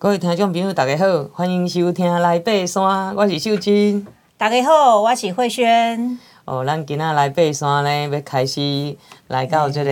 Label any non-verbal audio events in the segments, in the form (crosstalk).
各位听众朋友，大家好，欢迎收听《来爬山》，我是秀珍。大家好，我是慧萱。哦，咱今仔来爬山呢，要开始来到这个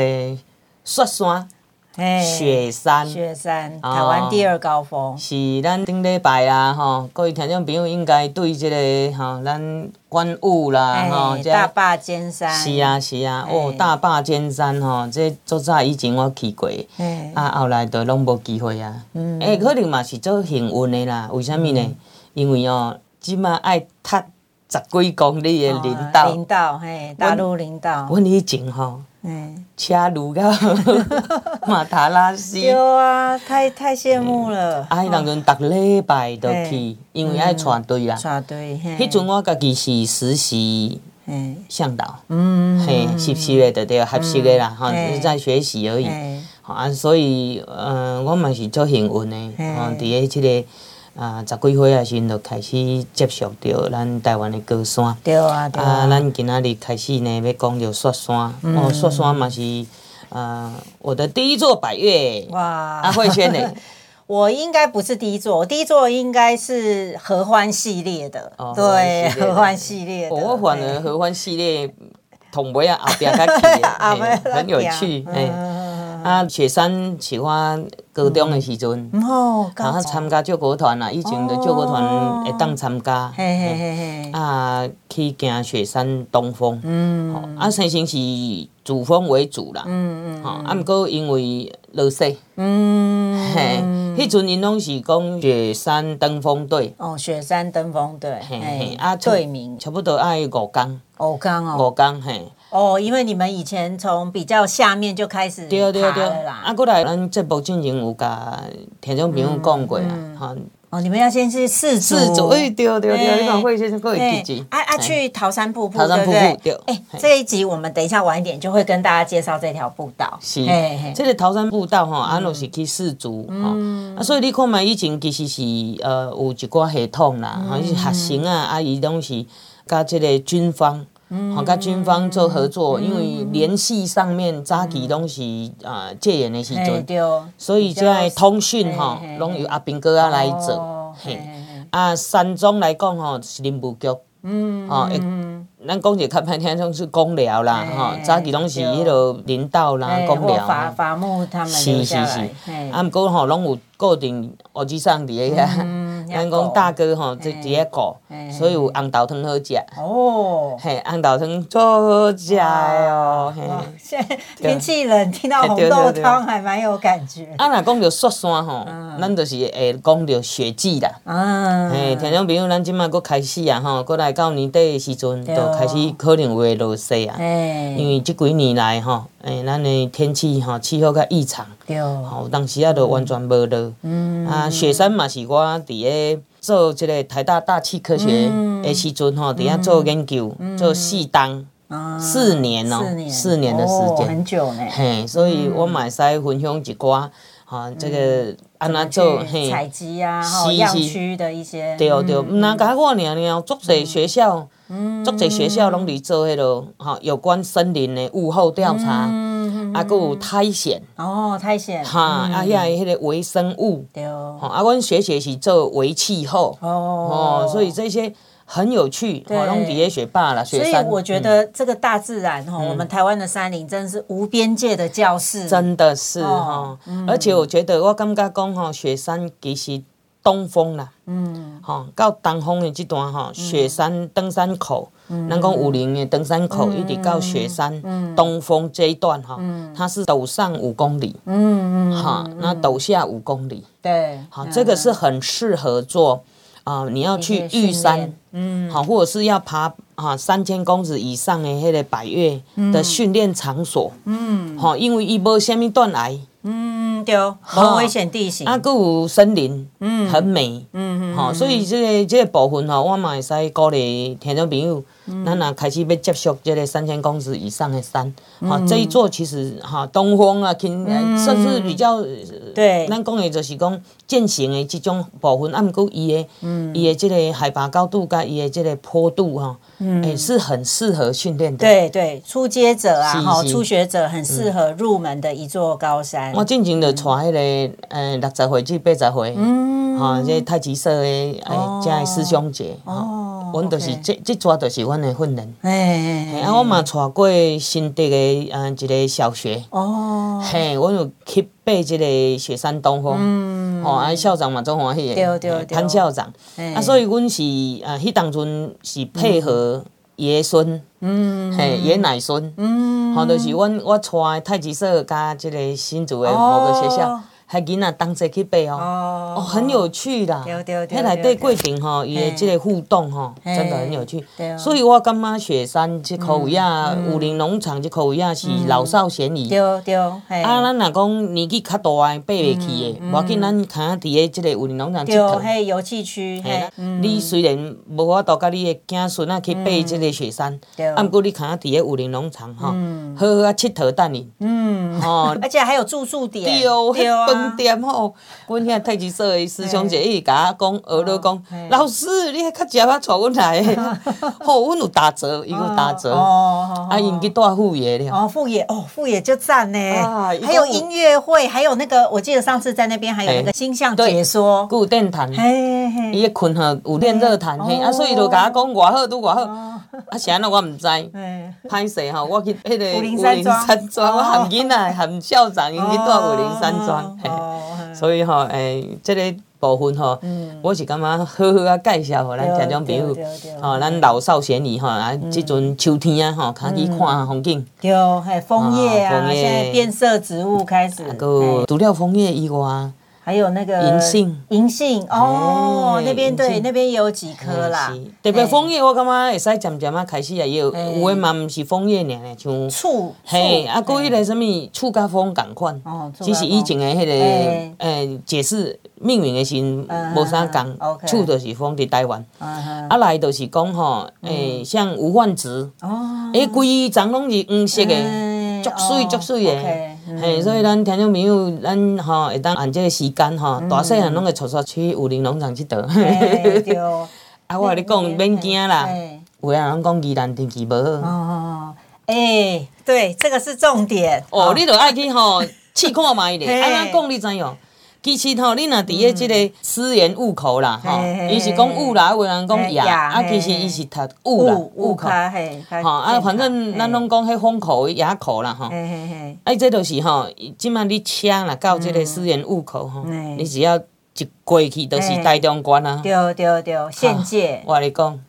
雪山。雪山，雪山，台湾第二高峰，哦、是咱顶礼拜啊，吼，各位听众朋友应该对这个吼，咱观雾啦，吼、欸，大坝尖山，是啊是啊，哦，大坝尖山吼，这做早以前我去过，欸、啊，后来都拢无机会啊，诶、嗯。欸，可能嘛是做幸运的啦，为虾米呢？嗯、因为哦，即马爱踏十几公里的林道，林道，嘿，大陆林道，阮以前吼。嗯，车路到 (laughs) 马达拉斯，对啊，太太羡慕了。啊，迄当阵逐礼拜都去，因为爱带队啦。带队，迄阵我家己是实习，向导，嗯，嘿，实习的对对，合适的啦，哈，只是在学习而已。啊，所以，嗯，我嘛是做幸运的，吼，伫个即个。啊，十几岁啊时阵就开始接触到咱台湾的高山。对啊，对啊。啊，咱今仔日开始呢，要讲到雪山。嗯、哦，雪山嘛是，呃，我的第一座百岳。哇！阿，慧轩呢？(laughs) 我应该不是第一座，我第一座应该是合欢系列的。哦，对，合欢系列的。我反而合欢系列同尾啊后边较起，(laughs) 很有趣。嗯、啊，雪山是我。高中的时阵，然后参加救国团啦，以前的救国团会当参加，啊，去行雪山东峰，嗯。啊，先生是主峰为主啦，嗯嗯啊，毋过因为落雪，嗯。嘿，迄阵因拢是讲雪山登峰队，哦，雪山登峰队，啊，队名。差不多爱五工，五工哦，五工嘿。哦，因为你们以前从比较下面就开始对对对，啊，过来咱节目进行有甲听众朋友讲过啊，哈。哦，你们要先去四组，四组，哎，对对对，你看会先过一集，啊啊，去桃山瀑布，对不对？哎，这一集我们等一下晚一点就会跟大家介绍这条步道。是，这个桃山步道哈，安乐是去四组，嗯，啊，所以你看嘛，以前其实是呃有一挂系统啦，啊，是学生啊，啊，伊拢是甲即个军方。吼，甲军方做合作，因为联系上面早期拢是啊戒严的时阵，所以即个通讯吼，拢由阿兵哥啊来做。嘿，啊山中来讲吼是林务局，嗯，哦，咱讲一个较歹听，种是公寮啦，吼，早期拢是迄个林道啦，公寮。伐伐木他们。是是是，啊，毋过吼拢有固定学习上伫个遐。咱讲大哥吼，就伫个顾，所以有红豆汤好食。哦，嘿，红豆汤足好食哦。嘿，现在天气冷，听到红豆汤还蛮有感觉。啊，若讲到雪山吼，咱就是会讲到雪季啦。啊，嘿，听众朋友，咱即马佫开始啊，吼，佫来到年底的时阵，就开始可能会落雪啊。因为即几年来吼，诶，咱的天气吼气候较异常。对。吼，当时啊，就完全无落。嗯。啊，雪山嘛是我伫咧做即个台大大气科学的时阵吼，伫遐做研究，做四当四年哦，四年的时间，很久呢。嘿，所以我嘛会使分享一寡哈，这个安怎做嘿，采集啊，吼，样区的一些。对对，毋呾甲我尔尔，足侪学校，足侪学校拢伫做迄落哈，有关森林的物候调查。啊，佮有苔藓。哦，苔藓。哈，啊，遐个迄个微生物。对。哦，啊，阮学姐是做微气候。哦，哦，所以这些很有趣，哦，拢底下雪霸啦，雪山。所以我觉得这个大自然哈，我们台湾的山林真的是无边界的教室，真的是哈，而且我觉得我感觉讲哈，雪山其实东峰啦，嗯，哈，到东峰的这段哈，雪山登山口。咱讲五零的登山口一直到雪山东峰这一段哈，它是陡上五公里，嗯嗯，好，那陡下五公里，对，好，这个是很适合做啊，你要去玉山，嗯，好，或者是要爬啊三千公尺以上的迄个百岳的训练场所，嗯，好，因为伊无虾米断崖，嗯，对，无危险地形，啊，佫有森林，嗯，很美，嗯嗯，好，所以这个这个部分哈，我嘛会使鼓励听众朋友。咱若开始要接触这个三千公尺以上的山，哈，这一座其实哈东风啊，算是比较对，咱讲的就是讲践行的这种部分，啊，毋过伊的，伊的这个海拔高度甲伊的这个坡度哈，诶，是很适合训练的。对对，初阶者啊，哈，初学者很适合入门的一座高山。我进前就带迄个，呃，六十岁至八十岁，哈，这太极社的诶，这师兄姐，哈，阮就是这这抓就是阮的训练。哎，啊，我嘛带过新竹的，呃，一个小学。哦。嘿，我有去爬一个雪山东峰。嗯。哦，啊，校长嘛总欢喜的。对对对。潘校长。啊，所以阮是，呃，迄当阵是配合爷孙。嗯。嘿，爷奶孙。嗯。吼，就是阮我带太极社加这个新竹的某个学校。还囡仔同齐去爬哦，哦，很有趣啦。对对对。迄内底过程吼，伊的即个互动吼，真的很有趣。所以我感觉雪山即块位啊，武林农场即块位啊，是老少咸宜。对对。啊，咱若讲年纪较大诶，爬袂起的，无要紧，咱徛伫个即个武林农场佚佗。对，迄游戏区。你虽然无法度甲你的子孙仔去爬即个雪山，啊，毋过你徛伫个武林农场吼，好好啊佚佗等你。嗯。吼，而且还有住宿点。对啊。饭店吼，阮遐太极社的师兄姐一直甲我讲，学了讲，老师，你还较食啊，带阮来，(laughs) 吼，阮有打折，伊有打折，啊，因去带副业了。哦，副业，哦，副业就赞呢，还有音乐会，还有那个，我记得上次在那边还有那个星象解说，有电毯，伊咧困吼有电热毯，嘿，啊，所以就甲我讲偌好，拄偌好，啊，是安怎我毋知，(laughs) 歹势吼，我去迄个武陵山庄，我含囡仔含校长，因去带武陵山庄。所以吼，诶，即个部分吼，我是感觉好好啊介绍互咱听众朋友，吼，咱老少咸宜吼，啊，即阵秋天啊，吼，较去看风景。对，还枫叶啊，现在变色植物开始。个除了枫叶以外。还有那个银杏，银杏哦，那边对，那边也有几棵啦。特别枫叶，我感觉会使渐渐啊开始啊，也有有诶嘛，毋是枫叶尔咧，像醋，嘿，啊，过迄个什么厝甲枫共款。只是以前诶迄个诶解释命名诶时无啥共，厝就是放伫台湾。啊来就是讲吼，诶，像无患子，哦，诶，规张拢是黄色诶，足水足水诶。嘿，所以咱听众朋友，咱吼会当按这个时间吼，大细汉拢会撮撮去武林农场佚佗。对。(laughs) 啊，我甲你讲，免惊啦。有的人讲宜兰天气无好。哦哦哦。诶，对，这个是重点。哦，你著爱去吼 (laughs) 试看卖咧。安怎讲你知影？其实吼，你若伫个即个思源路口啦，吼，伊是讲雾啦，有人讲夜，啊，其实伊是读雾啦，户口，吼，啊，反正咱拢讲迄风口、夜口啦，吼，啊，这就是吼，即摆你车若到即个思源路口吼，你只要一过去，就是大中关啊，对对对，县界，我甲你讲，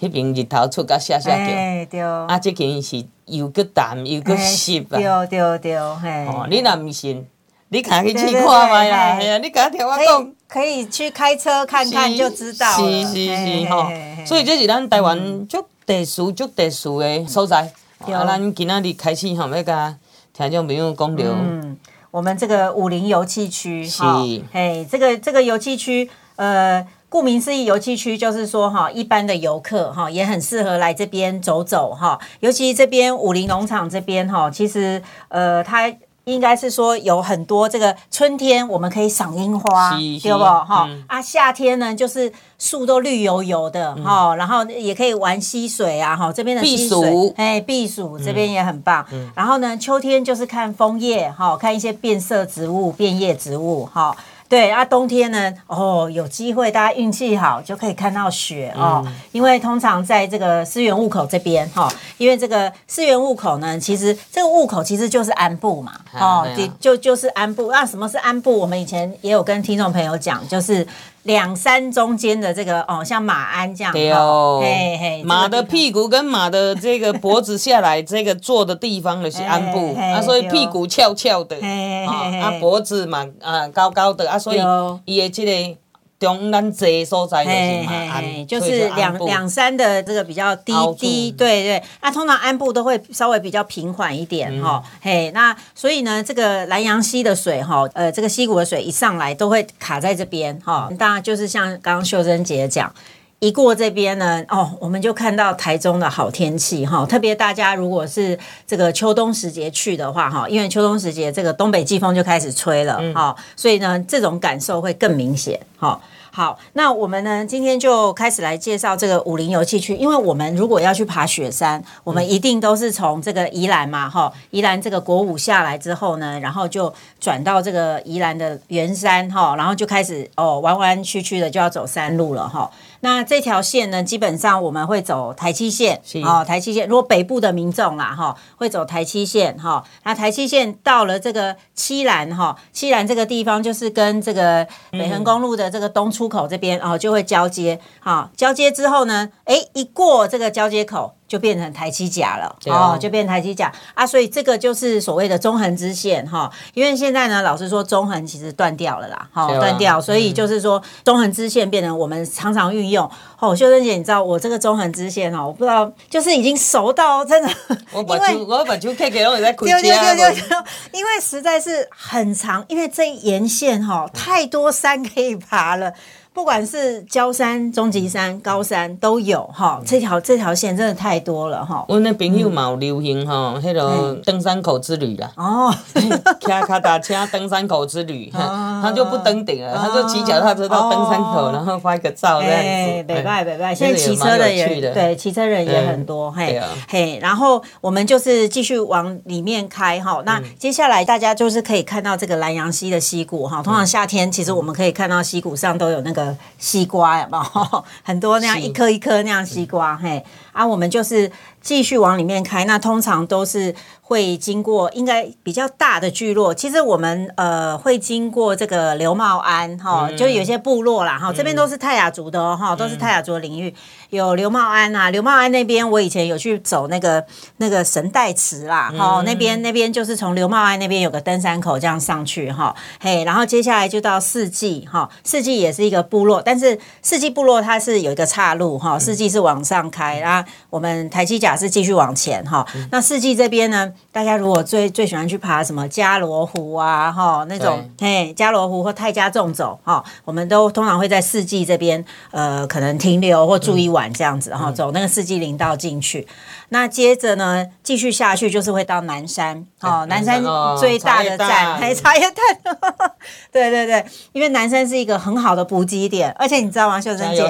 迄边日头出甲晒晒叫，啊，即间是又阁淡又阁湿啊，对对对，嘿，你若毋信。你赶去去看卖啦，哎呀，你赶快听我讲，可以去开车看看就知道了。是是是吼，所以这是咱台湾足特殊、足特殊的所在。啊，咱今仔日开始吼，要甲听众朋友讲着。嗯，我们这个武陵游憩区，哈，哎，这个这个游憩区，呃，顾名思义，游憩区就是说哈，一般的游客哈也很适合来这边走走哈，尤其这边武陵农场这边哈，其实呃，它。应该是说有很多这个春天我们可以赏樱花，对不哈？嗯、啊，夏天呢就是树都绿油油的哈，嗯、然后也可以玩溪水啊哈，这边的溪水哎避暑，这边也很棒。嗯、然后呢，秋天就是看枫叶哈，看一些变色植物、变叶植物哈。对啊，冬天呢，哦，有机会大家运气好就可以看到雪哦。嗯、因为通常在这个思源雾口这边哈、哦，因为这个思源雾口呢，其实这个雾口其实就是安部嘛，哦，就就就是安部。那什么是安部？我们以前也有跟听众朋友讲，就是。两山中间的这个哦，像马鞍这样，对哦，嘿嘿，马的屁股跟马的这个脖子下来，这个坐的地方的是鞍部。(laughs) 啊，所以屁股翘翘的，啊，脖子嘛啊高高的啊，所以伊的这个。中咱坐所在就是嘛，鞍，就是两两山的这个比较低低，对对。那通常安部都会稍微比较平缓一点哈，嘿。那所以呢，这个南阳溪的水哈，呃，这个溪谷的水一上来都会卡在这边哈。当然就是像刚刚秀珍姐讲，一过这边呢，哦，我们就看到台中的好天气哈。特别大家如果是这个秋冬时节去的话哈，因为秋冬时节这个东北季风就开始吹了哈，嗯、所以呢，这种感受会更明显哈。好，那我们呢，今天就开始来介绍这个武陵游憩区。因为我们如果要去爬雪山，我们一定都是从这个宜兰嘛，哈，宜兰这个国五下来之后呢，然后就转到这个宜兰的圆山，哈，然后就开始哦，弯弯曲曲的就要走山路了，哈。那这条线呢，基本上我们会走台七线，哦，台七线。如果北部的民众啦，哈，会走台七线，哈。那台七线到了这个七兰，哈，七兰这个地方就是跟这个北横公路的这个东出口这边，哦，就会交接，好。交接之后呢，哎，一过这个交接口。就变成台七甲了哦，哦，就变成台七甲啊，所以这个就是所谓的中横支线哈。因为现在呢，老实说，中横其实断掉了啦，哈、哦，断掉，所以就是说中横支线变成我们常常运用。哦，秀珍姐，你知道我这个中横支线哈，我不知道，就是已经熟到真的，我把球我把球给给了我在对对对对，因为实在是很长，因为这沿线哈太多山可以爬了。不管是焦山、中级山、高山都有哈，这条这条线真的太多了哈。我那朋友嘛有流行哈，那个登山口之旅啦。哦，骑卡达车登山口之旅，(laughs) 他就不登顶了，他就骑脚踏车到登山口，然后拍个照这样子。北拜北拜，现在骑车的也对，骑车人也很多嘿嘿。然后我们就是继续往里面开哈。那接下来大家就是可以看到这个兰阳溪的溪谷哈。通常夏天其实我们可以看到溪谷上都有那个。西瓜有没有？(laughs) 很多那样一颗一颗那样西瓜，嘿啊，我们就是继续往里面开。那通常都是会经过应该比较大的聚落。其实我们呃会经过这个刘茂安哈，嗯、就有些部落啦哈。这边都是泰雅族的哦哈，都是泰雅族的领域。有刘茂安啊，刘茂安那边我以前有去走那个那个神代祠啦哈，那边那边就是从刘茂安那边有个登山口这样上去哈，嘿，然后接下来就到四季哈，四季也是一个部落。但是四季部落它是有一个岔路哈，四季是往上开，然后我们台七甲是继续往前哈。那四季这边呢，大家如果最最喜欢去爬什么加罗湖啊哈那种，嘿，加罗湖或泰加纵走哈，我们都通常会在四季这边呃可能停留或住一晚这样子哈，走那个四季林道进去。那接着呢，继续下去就是会到南山哦，南山最大的站还茶叶蛋，(laughs) 对对对，因为南山是一个很好的补给点。而且你知道吗，秀珍姐？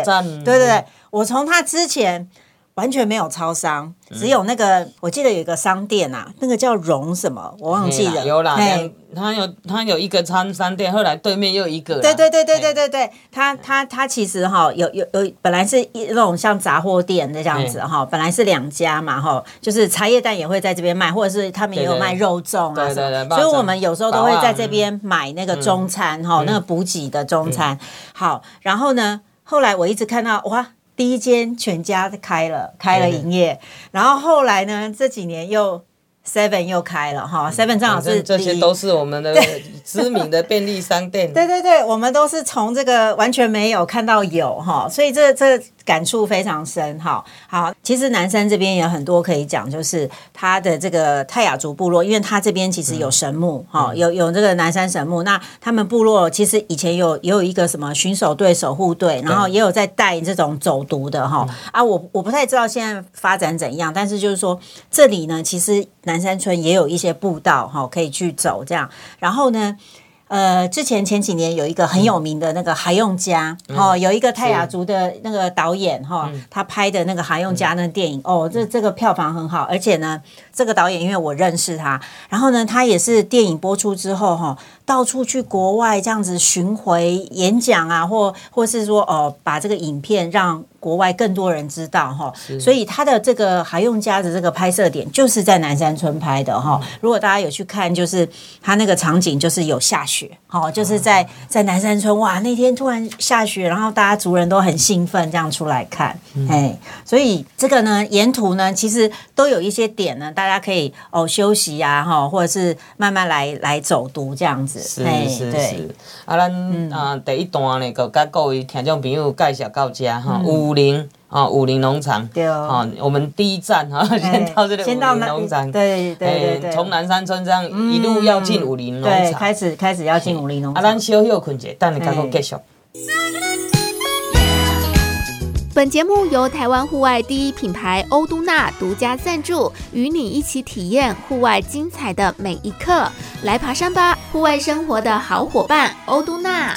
对对对，我从他之前完全没有超商，只有那个我记得有一个商店啊，那个叫荣什么，我忘记了。有啦，他有他有一个餐商店，后来对面又一个。对对对对对对对，他他他其实哈有有有本来是一那种像杂货店的这样子哈，本来是两家嘛哈，就是茶叶蛋也会在这边卖，或者是他们也有卖肉粽啊什么，所以我们有时候都会在这边买那个中餐哈，那个补给的中餐。好，然后呢，后来我一直看到哇。第一间全家开了，开了营业，嗯、然后后来呢，这几年又 Seven 又开了哈，Seven 正好是这些都是我们的知名的便利商店。对 (laughs) 对对，我们都是从这个完全没有看到有哈，所以这这。感触非常深，哈，好，其实南山这边有很多可以讲，就是他的这个泰雅族部落，因为他这边其实有神木，哈、嗯，有有这个南山神木，那他们部落其实以前有也有一个什么巡守队、守护队，然后也有在带这种走读的，哈，嗯、啊，我我不太知道现在发展怎样，但是就是说这里呢，其实南山村也有一些步道，哈，可以去走这样，然后呢。呃，之前前几年有一个很有名的那个哈勇家，哦，有一个泰雅族的那个导演哈，他拍的那个哈勇家那电影，哦，这这个票房很好，而且呢，这个导演因为我认识他，然后呢，他也是电影播出之后哈，到处去国外这样子巡回演讲啊，或或是说哦，把这个影片让。国外更多人知道哈，所以他的这个哈勇家的这个拍摄点就是在南山村拍的哈。嗯、如果大家有去看，就是他那个场景就是有下雪，好，就是在在南山村哇，那天突然下雪，然后大家族人都很兴奋这样出来看，哎、嗯，所以这个呢，沿途呢其实都有一些点呢，大家可以哦休息呀哈，或者是慢慢来来走读这样子，是是是。啊，咱啊第一段呢，就跟各位听众朋友介绍到这哈。武陵啊，武林农场，对哦，我们第一站哈，(laughs) 先到这里武林农场，对对对，从南山村这样一路要进武林农场，开始开始要进武林农场。啊，咱小休困一下，等你开始继续。本节目由台湾户外第一品牌欧都娜独家赞助，与你一起体验户外精彩的每一刻。来爬山吧，户外生活的好伙伴，欧都纳。